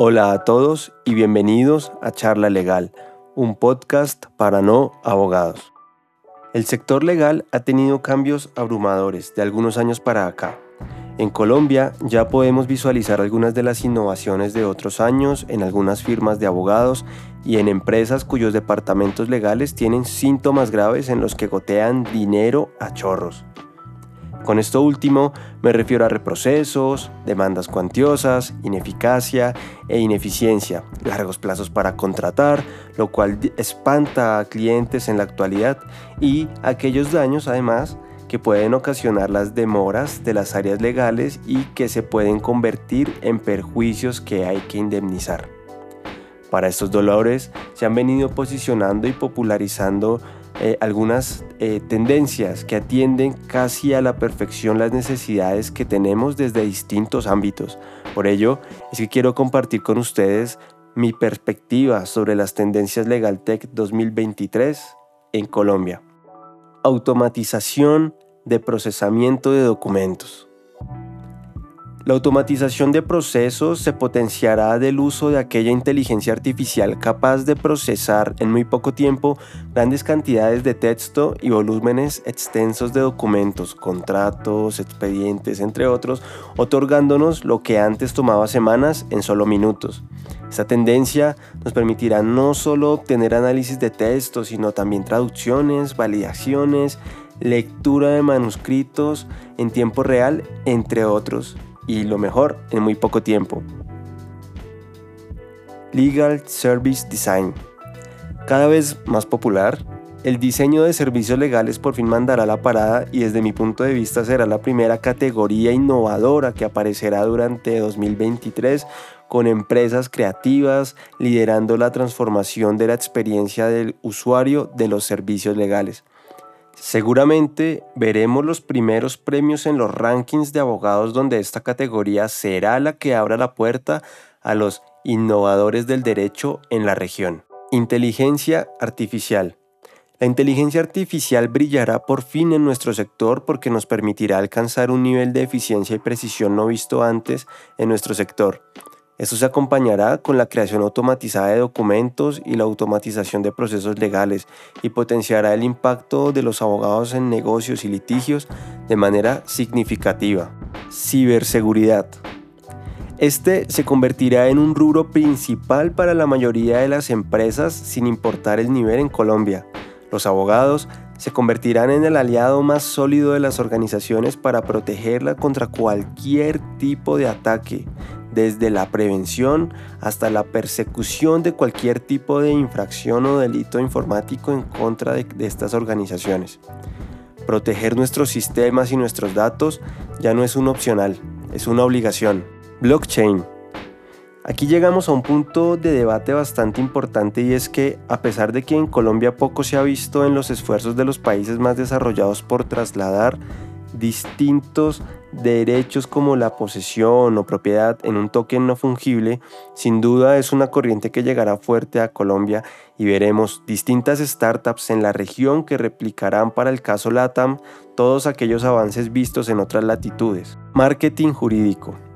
Hola a todos y bienvenidos a Charla Legal, un podcast para no abogados. El sector legal ha tenido cambios abrumadores de algunos años para acá. En Colombia ya podemos visualizar algunas de las innovaciones de otros años en algunas firmas de abogados y en empresas cuyos departamentos legales tienen síntomas graves en los que gotean dinero a chorros. Con esto último me refiero a reprocesos, demandas cuantiosas, ineficacia e ineficiencia, largos plazos para contratar, lo cual espanta a clientes en la actualidad y aquellos daños además que pueden ocasionar las demoras de las áreas legales y que se pueden convertir en perjuicios que hay que indemnizar. Para estos dolores se han venido posicionando y popularizando eh, algunas eh, tendencias que atienden casi a la perfección las necesidades que tenemos desde distintos ámbitos. Por ello, es que quiero compartir con ustedes mi perspectiva sobre las tendencias LegalTech 2023 en Colombia. Automatización de procesamiento de documentos. La automatización de procesos se potenciará del uso de aquella inteligencia artificial capaz de procesar en muy poco tiempo grandes cantidades de texto y volúmenes extensos de documentos, contratos, expedientes, entre otros, otorgándonos lo que antes tomaba semanas en solo minutos. Esta tendencia nos permitirá no solo obtener análisis de texto, sino también traducciones, validaciones, lectura de manuscritos en tiempo real, entre otros y lo mejor en muy poco tiempo. Legal Service Design. Cada vez más popular, el diseño de servicios legales por fin mandará la parada y desde mi punto de vista será la primera categoría innovadora que aparecerá durante 2023 con empresas creativas liderando la transformación de la experiencia del usuario de los servicios legales. Seguramente veremos los primeros premios en los rankings de abogados donde esta categoría será la que abra la puerta a los innovadores del derecho en la región. Inteligencia artificial. La inteligencia artificial brillará por fin en nuestro sector porque nos permitirá alcanzar un nivel de eficiencia y precisión no visto antes en nuestro sector. Esto se acompañará con la creación automatizada de documentos y la automatización de procesos legales y potenciará el impacto de los abogados en negocios y litigios de manera significativa. Ciberseguridad. Este se convertirá en un rubro principal para la mayoría de las empresas sin importar el nivel en Colombia. Los abogados se convertirán en el aliado más sólido de las organizaciones para protegerla contra cualquier tipo de ataque, desde la prevención hasta la persecución de cualquier tipo de infracción o delito informático en contra de, estas organizaciones. Proteger nuestros sistemas y nuestros datos ya no es un opcional, es una obligación. Blockchain. Aquí llegamos a un punto de debate bastante importante y es que a pesar de que en Colombia poco se ha visto en los esfuerzos de los países más desarrollados por trasladar distintos derechos como la posesión o propiedad en un token no fungible, sin duda es una corriente que llegará fuerte a Colombia y veremos distintas startups en la región que replicarán para el caso LATAM todos aquellos avances vistos en otras latitudes. Marketing jurídico.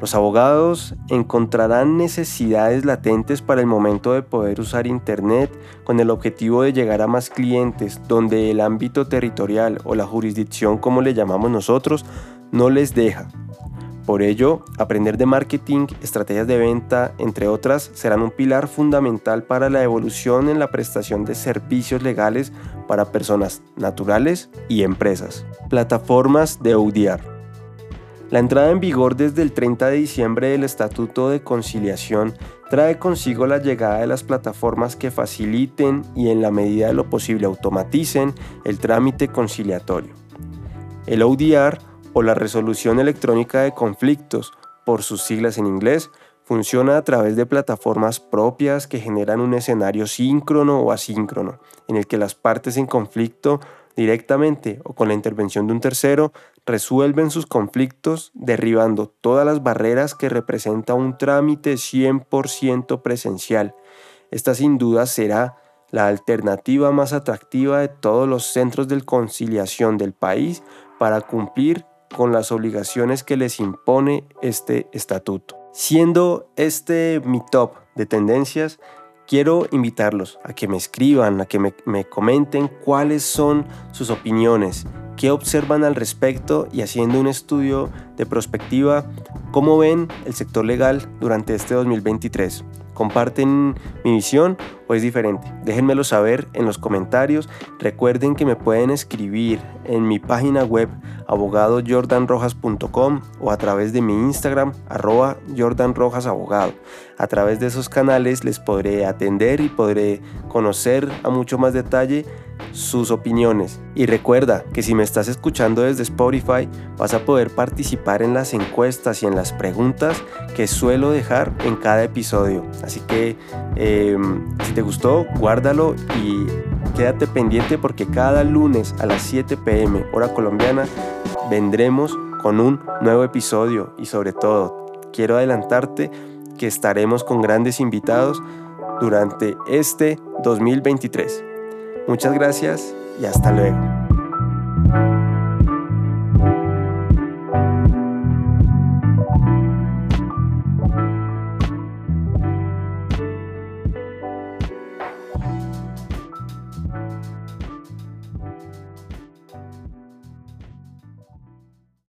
Los abogados encontrarán necesidades latentes para el momento de poder usar Internet con el objetivo de llegar a más clientes donde el ámbito territorial o la jurisdicción como le llamamos nosotros no les deja. Por ello, aprender de marketing, estrategias de venta, entre otras, serán un pilar fundamental para la evolución en la prestación de servicios legales para personas naturales y empresas. Plataformas de ODR. La entrada en vigor desde el 30 de diciembre del Estatuto de Conciliación trae consigo la llegada de las plataformas que faciliten y en la medida de lo posible automaticen el trámite conciliatorio. El ODR o la resolución electrónica de conflictos, por sus siglas en inglés, funciona a través de plataformas propias que generan un escenario síncrono o asíncrono, en el que las partes en conflicto directamente o con la intervención de un tercero, resuelven sus conflictos derribando todas las barreras que representa un trámite 100% presencial. Esta sin duda será la alternativa más atractiva de todos los centros de conciliación del país para cumplir con las obligaciones que les impone este estatuto. Siendo este mi top de tendencias, quiero invitarlos a que me escriban, a que me, me, comenten cuáles son sus opiniones, qué observan al respecto y haciendo un estudio de prospectiva, cómo ven el sector legal durante este 2023. ¿Comparten mi visión o es diferente? Déjenmelo saber en los comentarios. Recuerden que me pueden escribir en mi página web abogadojordanrojas.com o a través de mi Instagram arroba jordanrojasabogado. A través de esos canales les podré atender y podré conocer a mucho más detalle sus opiniones. Y recuerda que si me estás escuchando desde Spotify vas a poder participar en las encuestas y en las preguntas que suelo dejar en cada episodio. Así que em, si te gustó, guárdalo y quédate pendiente porque cada lunes a las 7 pm hora colombiana vendremos con un nuevo episodio y sobre todo quiero adelantarte que estaremos con grandes invitados durante este 2023. Muchas gracias y hasta luego.